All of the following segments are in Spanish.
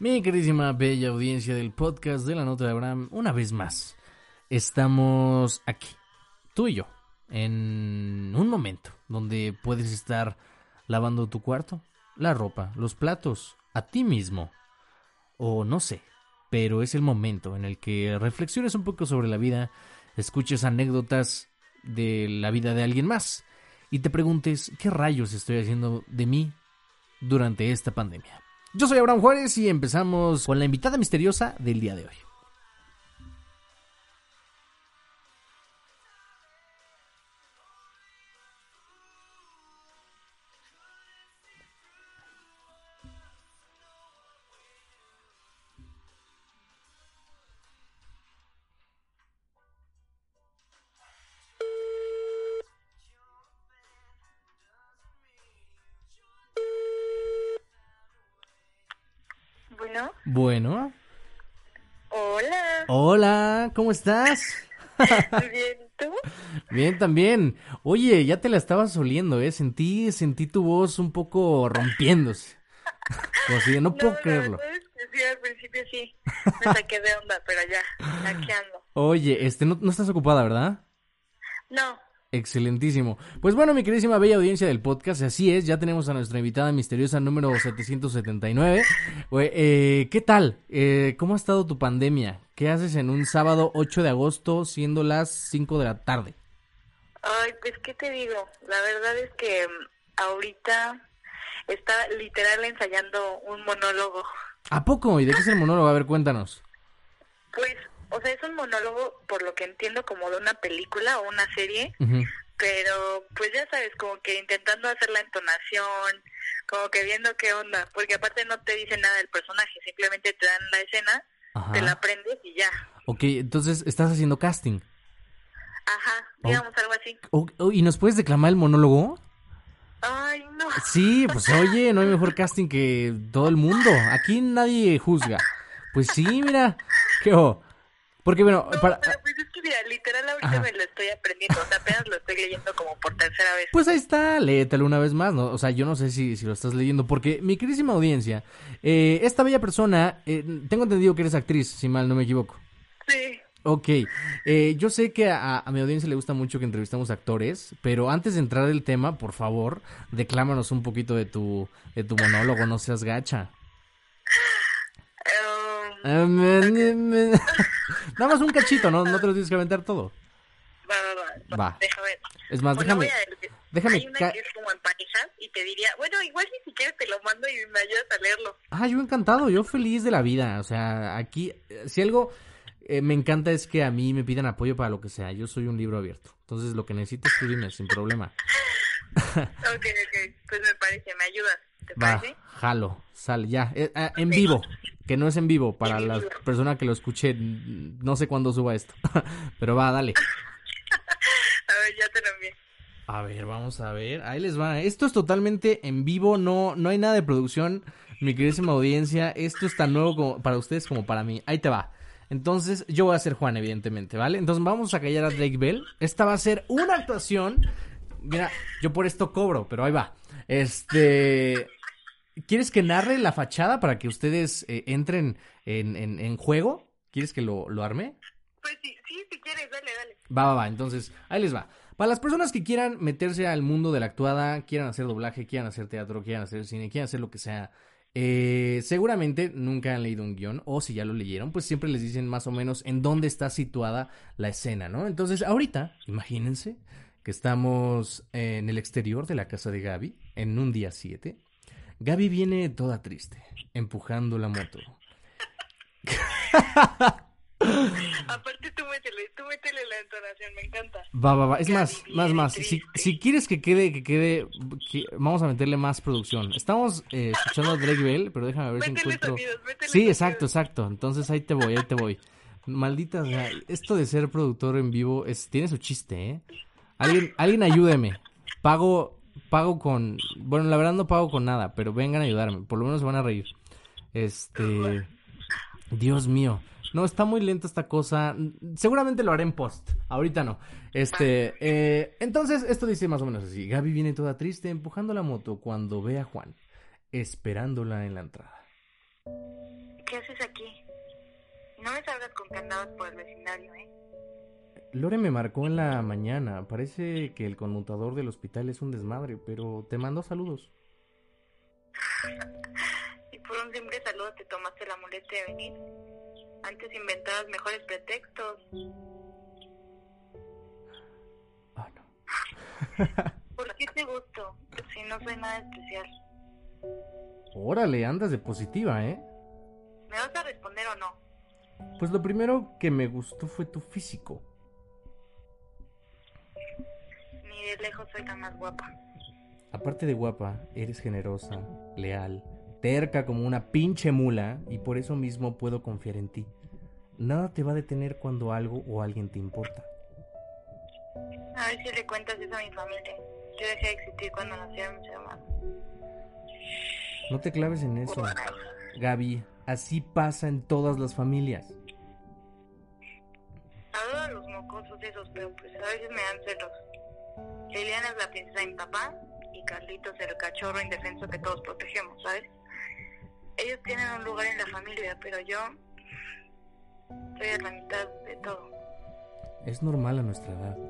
Mi queridísima bella audiencia del podcast de la Nota de Abraham, una vez más, estamos aquí, tú y yo, en un momento donde puedes estar lavando tu cuarto, la ropa, los platos, a ti mismo, o no sé, pero es el momento en el que reflexiones un poco sobre la vida, escuches anécdotas de la vida de alguien más y te preguntes qué rayos estoy haciendo de mí durante esta pandemia. Yo soy Abraham Juárez y empezamos con la invitada misteriosa del día de hoy. Bueno, Bueno, hola. hola, ¿cómo estás? Bien, ¿tú? Bien, también. Oye, ya te la estabas oliendo, ¿eh? Sentí, sentí tu voz un poco rompiéndose. Como si de, no puedo creerlo. que sí, al principio sí. Me saqué de onda, pero ya, aquí ando. Oye, este, no, no estás ocupada, ¿verdad? No, Excelentísimo. Pues bueno, mi queridísima bella audiencia del podcast, así es, ya tenemos a nuestra invitada misteriosa número 779. Güey, eh, ¿Qué tal? Eh, ¿Cómo ha estado tu pandemia? ¿Qué haces en un sábado 8 de agosto siendo las 5 de la tarde? ay, pues, ¿qué te digo? La verdad es que mm, ahorita está literal ensayando un monólogo. ¿A poco? ¿Y de qué es el monólogo? A ver, cuéntanos. Pues, o sea, es un monólogo, por lo que entiendo, como de una película o una serie. Pero pues ya sabes, como que intentando hacer la entonación, como que viendo qué onda, porque aparte no te dicen nada del personaje, simplemente te dan la escena, Ajá. te la aprendes y ya. Ok, entonces estás haciendo casting. Ajá, digamos algo así. ¿Y nos puedes declamar el monólogo? Ay, no. Sí, pues oye, no hay mejor casting que todo el mundo. Aquí nadie juzga. Pues sí, mira. ¿Qué o? Porque bueno, No, para... pero pues es que mira, literal ahorita Ajá. me lo estoy aprendiendo, o sea, apenas lo estoy leyendo como por tercera vez. Pues ahí está, léetelo una vez más, ¿no? O sea, yo no sé si, si lo estás leyendo, porque mi queridísima audiencia, eh, esta bella persona, eh, tengo entendido que eres actriz, si mal no me equivoco. Sí. Ok, eh, yo sé que a, a mi audiencia le gusta mucho que entrevistamos actores, pero antes de entrar el tema, por favor, declámanos un poquito de tu, de tu monólogo, no seas gacha. Um, Nada más un cachito, ¿no? No te lo tienes que aventar todo. va, va, va, Va. Déjame. Es más, Bueno, déjame, a déjame Hay una que es como en parejas y te diría, bueno, igual ni siquiera te lo mando y me ayudas a leerlo. Ah, yo encantado, yo feliz de la vida. O sea, aquí, eh, si algo eh, me encanta es que a mí me pidan apoyo para lo que sea. Yo soy un libro abierto. Entonces, lo que necesites, tú dime, sin problema. Ok, ok, pues me parece, me ayudas, ¿te Va, parece? jalo, sal, ya. Eh, ah, en vivo, que no es en vivo para la persona que lo escuche. No sé cuándo suba esto. Pero va, dale. A ver, ya te lo envié. A ver, vamos a ver. Ahí les va. Esto es totalmente en vivo, no, no hay nada de producción. Mi queridísima audiencia, esto es tan nuevo como para ustedes como para mí. Ahí te va. Entonces, yo voy a ser Juan, evidentemente, ¿vale? Entonces, vamos a callar a Drake Bell. Esta va a ser una actuación. Mira, yo por esto cobro, pero ahí va. Este. ¿Quieres que narre la fachada para que ustedes eh, entren en, en- en juego? ¿Quieres que lo, lo arme? Pues sí, sí, si quieres, dale, dale. Va, va, va. Entonces, ahí les va. Para las personas que quieran meterse al mundo de la actuada, quieran hacer doblaje, quieran hacer teatro, quieran hacer cine, quieran hacer lo que sea, eh, seguramente nunca han leído un guion, o si ya lo leyeron, pues siempre les dicen más o menos en dónde está situada la escena, ¿no? Entonces, ahorita, imagínense que estamos en el exterior de la casa de Gaby, en un día 7. Gaby viene toda triste, empujando la moto. Aparte tú métele, tú métele la entonación, me encanta. Va, va, va. Es Gaby más, más, más. Si, quieres que quede, que quede, que- vamos a meterle más producción. Estamos eh, escuchando a Drake Bell, pero déjame ver si encuentro. sonidos, Sí, sonidos. exacto, exacto. Entonces ahí te voy, ahí te voy. Maldita, esto de ser productor en vivo es, tiene su chiste, ¿eh? Alguien, alguien ayúdeme. Pago, pago con, bueno, la verdad no pago con nada, pero vengan a ayudarme. Por lo menos se van a reír. Este, Dios mío. No, está muy lenta esta cosa. Seguramente lo haré en post. Ahorita no. Este, eh, entonces, esto dice más o menos así. Gaby viene toda triste empujando la moto cuando ve a Juan, esperándola en la entrada. ¿Qué haces aquí? No me salgas con candados por el vecindario, ¿eh? Lore me marcó en la mañana. Parece que el conmutador del hospital es un desmadre, pero te mando saludos. y por un simple saludo te tomaste la molestia de venir. Antes inventabas mejores pretextos. Ah, no. ¿Por qué te gusto? Si no soy nada especial. Órale, andas de positiva, ¿eh? ¿Me vas a responder o no? Pues lo primero que me gustó fue tu físico. De lejos soy tan más guapa. Aparte de guapa, eres generosa, leal, terca como una pinche mula y por eso mismo puedo confiar en ti. Nada te va a detener cuando algo o alguien te importa. A ver si le cuentas eso a mi familia. Yo dejé de existir cuando nacieron mis hermanos. No te claves en eso. Gaby, así pasa en todas las familias. Liliana es la princesa de mi papá y Carlitos el cachorro indefenso que todos protegemos, ¿sabes? Ellos tienen un lugar en la familia, pero yo soy a la mitad de todo. Es normal a nuestra edad.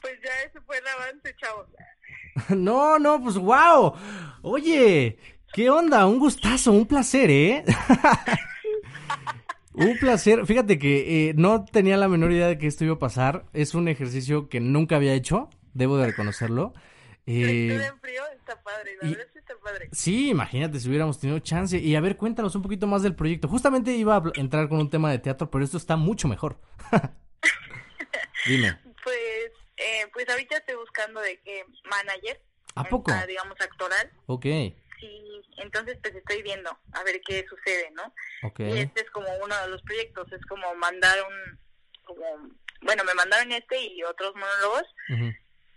Pues ya ese fue el avance, chavos. No, no, pues wow. Oye, ¿qué onda? Un gustazo, un placer, ¿eh? un placer. Fíjate que eh, no tenía la menor idea de que esto iba a pasar. Es un ejercicio que nunca había hecho, debo de reconocerlo. Eh, Eh, en frío está padre, la y- verdad sí está padre. sí, imagínate si hubiéramos tenido chance. Y a ver, cuéntanos un poquito más del proyecto. Justamente iba a entrar con un tema de teatro, pero esto está mucho mejor. Dime, Pues, eh, pues ahorita estoy buscando de qué manager. ¿a poco? ah, digamos, actoral. Ok, Sí, entonces pues estoy viendo a ver qué sucede, ¿no? Y este es como uno de los proyectos, es como mandar un, como, bueno, me mandaron este y otros monólogos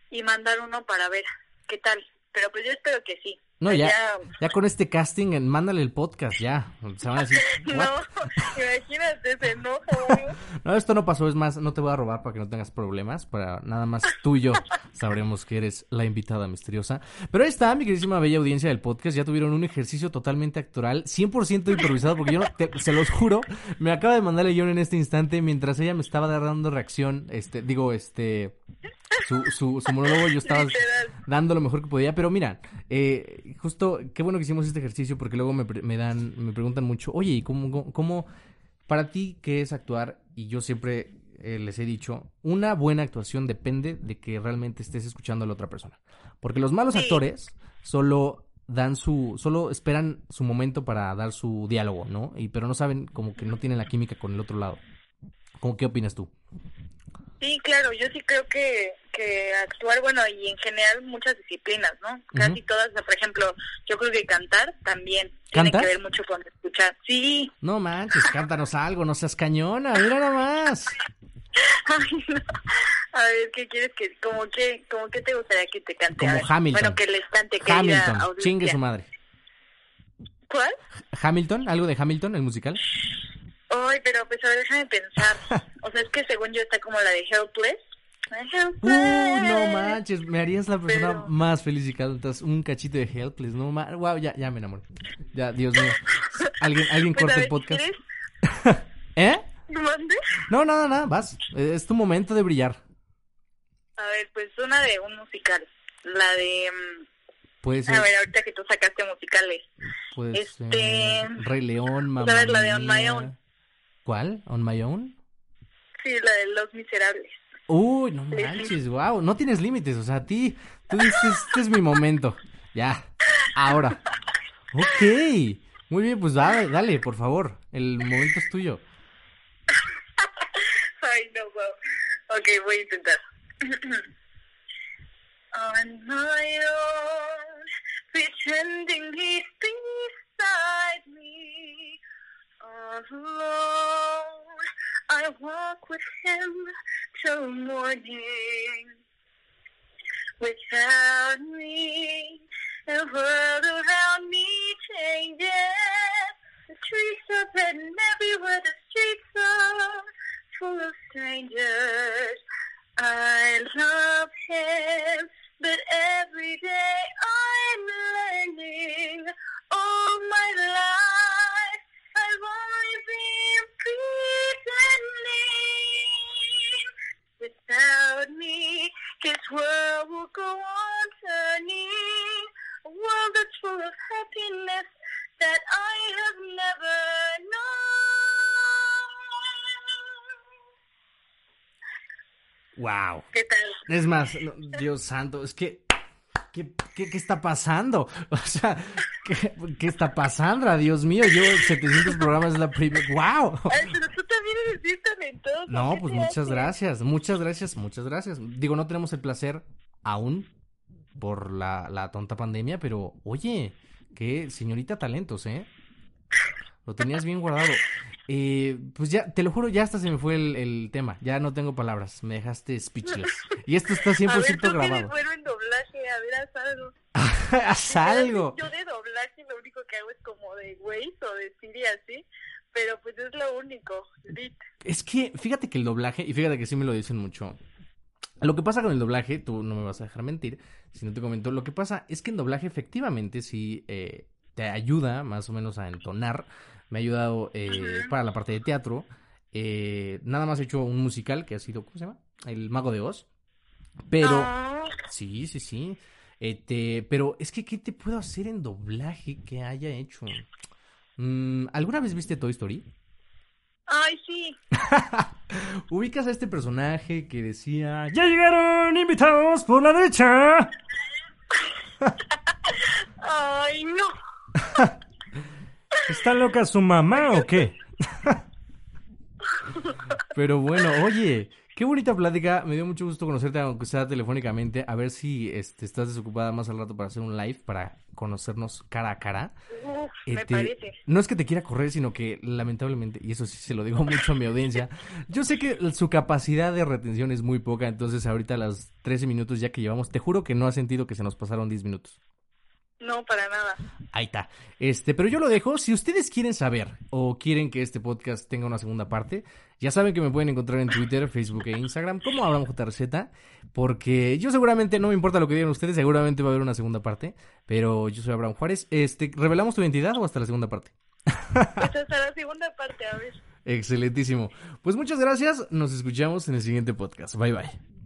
y mandar uno para ver qué tal. Pero pues yo espero que sí. No, ya, Ya- con este casting, en- mándale el podcast, ya. Se van a decir, No, imagínate, se enoja. No, esto no pasó, es más, no te voy a robar para que no tengas problemas, para nada más tú y yo sabremos que eres la invitada misteriosa. Pero ahí está, mi queridísima bella audiencia del podcast, ya tuvieron un ejercicio totalmente actoral, 100% improvisado, porque yo, no- te- se los juro, me acaba de mandar León en este instante, mientras ella me estaba dando reacción, este, digo, este, su, su, su monólogo, yo estaba dando lo mejor que podía, pero mira, eh, justo, qué bueno que hicimos este ejercicio porque luego me, me dan, me preguntan mucho, oye, ¿y cómo, cómo, cómo- para ti qué es actuar? Y yo siempre eh, les he dicho, una buena actuación depende de que realmente estés escuchando a la otra persona, porque los malos Sí. actores solo dan su, solo esperan su momento para dar su diálogo, ¿no? Y pero no saben como que no tienen la química con el otro lado. ¿Cómo qué opinas tú? Sí, claro, yo sí creo que, que actuar, bueno, y en general muchas disciplinas, ¿no? Casi todas, por ejemplo, yo creo que cantar también tiene que ver mucho con escuchar. Sí, No manches, cántanos algo, no seas cañona, mira nomás. Ay, no. A ver, ¿qué quieres que, como que, como que te gustaría que te cante? Como Hamilton. Bueno, que les cante, querida Hamilton, chingue su madre. ¿Cuál? Hamilton, algo de Hamilton, el musical. Ay, pero pues a ver, déjame pensar. O sea, es que según yo está como la de Helpless. Helpless. Uh, no manches, me harías la persona Pero- más feliz si cantas un cachito de Helpless, no ma- wow, ya, ya me enamoré. Ya, Dios mío. Alguien, alguien Pues, corta el podcast. ¿Eh? No, nada, nada, vas. Es tu momento de brillar. A ver, pues una de un musical. La de... mm, Puede ser, A ver, ahorita que tú sacaste musicales. puede este- Rey León, mamá. a ver, la de On My Own. ¿Cuál? ¿On My Own? Sí, la de Los Miserables. Uy, no manches, wow, no tienes límites, o sea, a ti, tú dices, este es mi momento, ya, ahora. Ok, muy bien, pues dale, dale, por favor, el momento es tuyo. Ay, no, wow. Ok, voy a intentar. On my own, pretending he's with him till morning. Without me, the world around me changes. The trees are red and everywhere the streets are full of strangers. I love him, Wow. ¿Qué tal? Es más, no, Dios santo, es que. ¿Qué, qué, qué está pasando? O sea, ¿qué, qué está pasando? Dios mío, yo 700 programas es la primera. ¡Wow! Ay, pero tú también eres bien talentoso. No, ¿qué pues muchas hace? gracias, muchas gracias, muchas gracias. Digo, no tenemos el placer aún por la, la tonta pandemia, pero oye, qué señorita talentos, ¿eh? Lo tenías bien guardado. Eh, pues ya, te lo juro, ya hasta se me fue el, el tema. Ya no tengo palabras. Me dejaste speechless. Y esto está 100% A ver, tú grabado. bueno en doblaje, a ver, haz algo. Haz algo. Yo de doblaje lo único que hago es como de Waze o de Siri así, pero pues es lo único. Es que, fíjate que el doblaje, y fíjate que sí me lo dicen mucho. Lo que pasa con el doblaje, tú no me vas a dejar mentir, si no te comento, lo que pasa es que en doblaje efectivamente sí eh, te ayuda más o menos a entonar. Me ha ayudado eh, para la parte de teatro. Eh, nada más he hecho un musical que ha sido, ¿cómo se llama? El Mago de Oz. Pero, No. sí, sí, sí. Este, pero es que, ¿qué te puedo hacer en doblaje que haya hecho? Mm, ¿Alguna vez viste Toy Story? Ay, sí. Ubicas a este personaje que decía, ya llegaron invitados por la derecha. Ay, no. ¿Está loca su mamá o qué? Pero bueno, oye, qué bonita plática. Me dio mucho gusto conocerte, aunque sea telefónicamente. A ver si este, estás desocupada más al rato para hacer un live, para conocernos cara a cara. Uf, me Este, parece. no es que te quiera correr, sino que lamentablemente, y eso sí se lo digo mucho a mi audiencia, yo sé que su capacidad de retención es muy poca, entonces ahorita a las 13 minutos ya que llevamos, te juro que no ha sentido que se nos pasaron 10 minutos. No, para nada. Ahí está. Este, pero yo lo dejo. Si ustedes quieren saber o quieren que este podcast tenga una segunda parte, ya saben que me pueden encontrar en Twitter, Facebook e Instagram como Abraham JRZ, porque yo seguramente, no me importa lo que digan ustedes, seguramente va a haber una segunda parte, pero yo soy Abraham Juárez. Este, ¿revelamos tu identidad o hasta la segunda parte? Pues hasta la segunda parte, a ver. Excelentísimo. Pues muchas gracias. Nos escuchamos en el siguiente podcast. Bye bye.